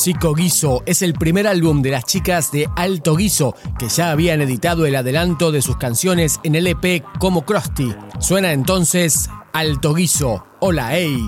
Chico Guiso es el primer álbum de las chicas de Alto Guiso, que ya habían editado el adelanto de sus canciones en el EP como Krusty. Suena entonces Alto Guiso. Hola, hey.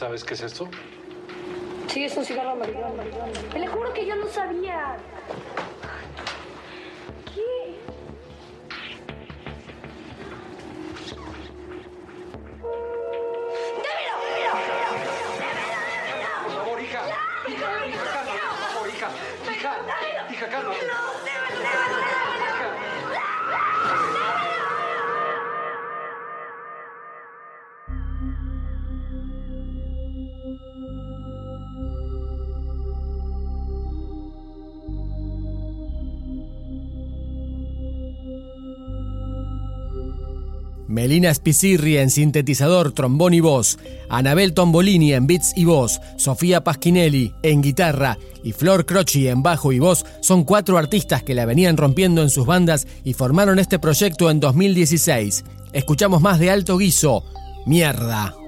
¿Sabes qué es esto? Sí, es un cigarro americano. Te le juro que yo no sabía. Melina Spicirri en sintetizador, trombón y voz, Anabel Tombolini en beats y voz, Sofía Paschinelli en guitarra y Flor Croci en bajo y voz son cuatro artistas que la venían rompiendo en sus bandas y formaron este proyecto en 2016. Escuchamos más de alto guiso. Mierda.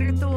secreto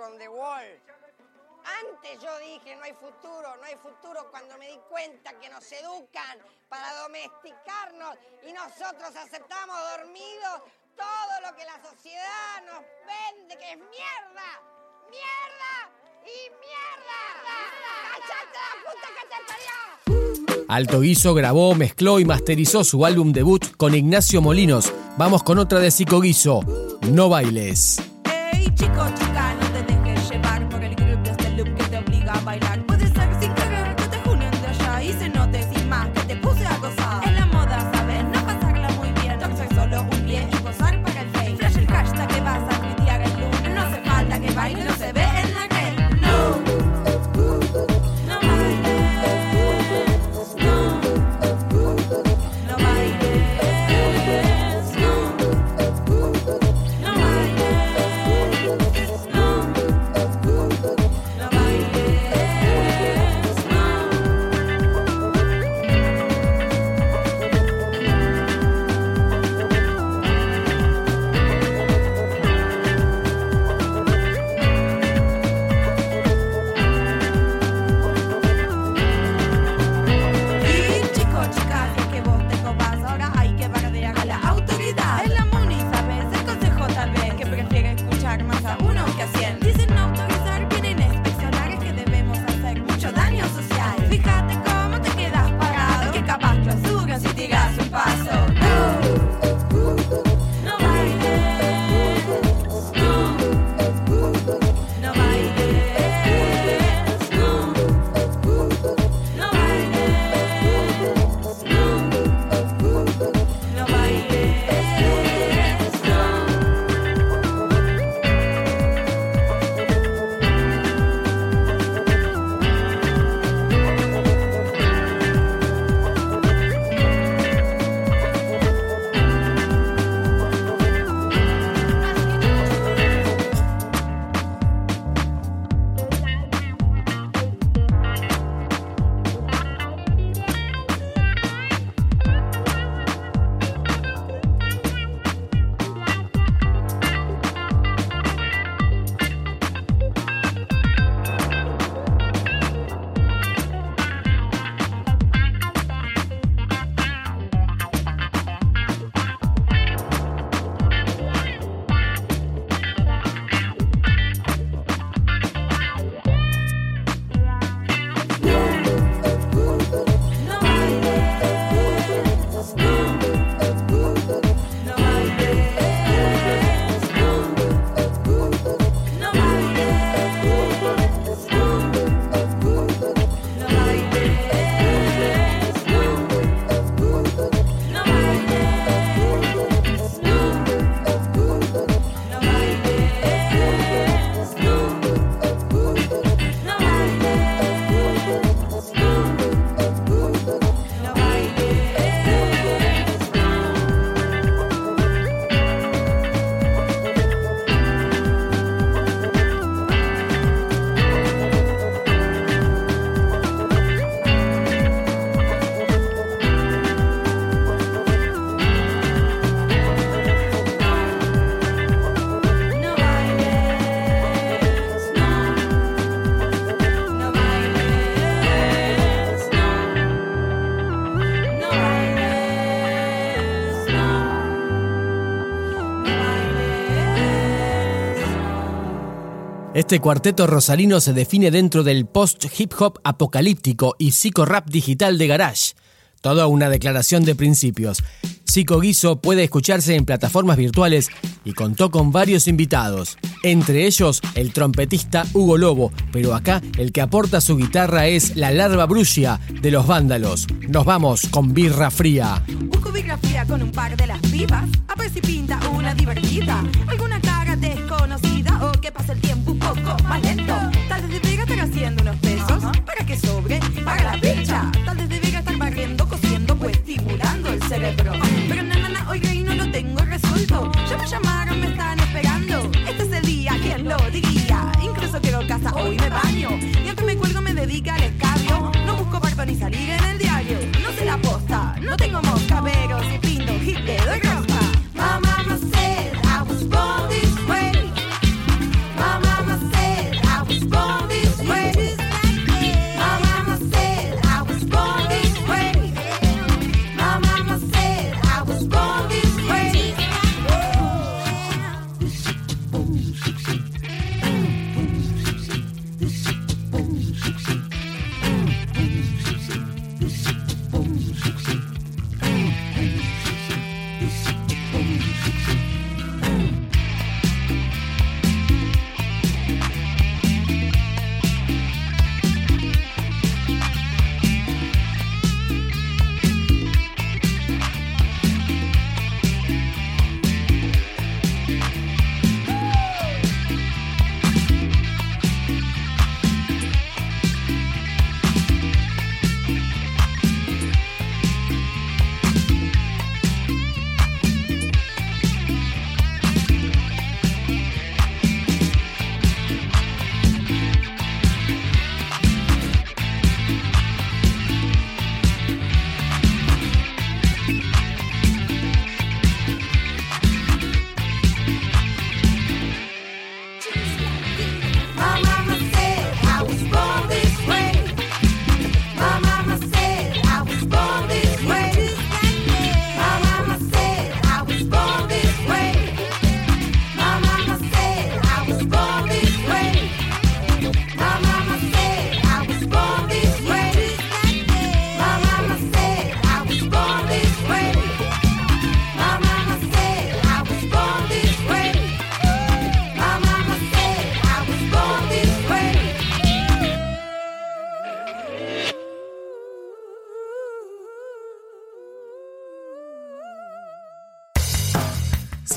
con The Wall. Antes yo dije no hay futuro, no hay futuro cuando me di cuenta que nos educan para domesticarnos y nosotros aceptamos dormidos todo lo que la sociedad nos vende, que es mierda, mierda y mierda. ¡Cállate la puta que te parió! Alto Guiso grabó, mezcló y masterizó su álbum debut con Ignacio Molinos. Vamos con otra de Psico Guiso, No Bailes. Hey, chicos. vaina no se ve. Este cuarteto rosalino se define dentro del post-hip hop apocalíptico y psico-rap digital de Garage. Toda una declaración de principios. Psico Guiso puede escucharse en plataformas virtuales y contó con varios invitados, entre ellos el trompetista Hugo Lobo, pero acá el que aporta su guitarra es la larva brucia de los vándalos. Nos vamos con birra fría. Busco birra fría con un par de las vivas, a ver si pinta una divertida, alguna